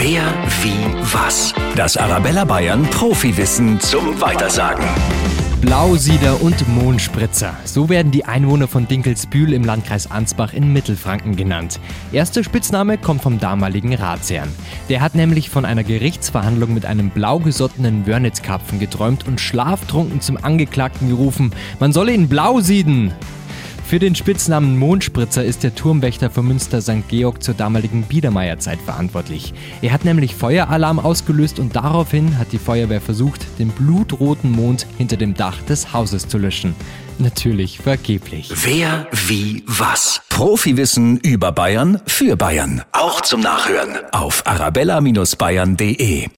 Wer, wie, was? Das Arabella Bayern Profiwissen zum Weitersagen. Blausieder und Mohnspritzer. So werden die Einwohner von Dinkelsbühl im Landkreis Ansbach in Mittelfranken genannt. Erster Spitzname kommt vom damaligen Ratsherrn. Der hat nämlich von einer Gerichtsverhandlung mit einem blau gesottenen Wörnitzkarpfen geträumt und schlaftrunken zum Angeklagten gerufen, man solle ihn blau sieden. Für den Spitznamen Mondspritzer ist der Turmwächter von Münster St. Georg zur damaligen Biedermeierzeit verantwortlich. Er hat nämlich Feueralarm ausgelöst und daraufhin hat die Feuerwehr versucht, den blutroten Mond hinter dem Dach des Hauses zu löschen. Natürlich vergeblich. Wer, wie, was? Profiwissen über Bayern für Bayern. Auch zum Nachhören auf arabella-bayern.de.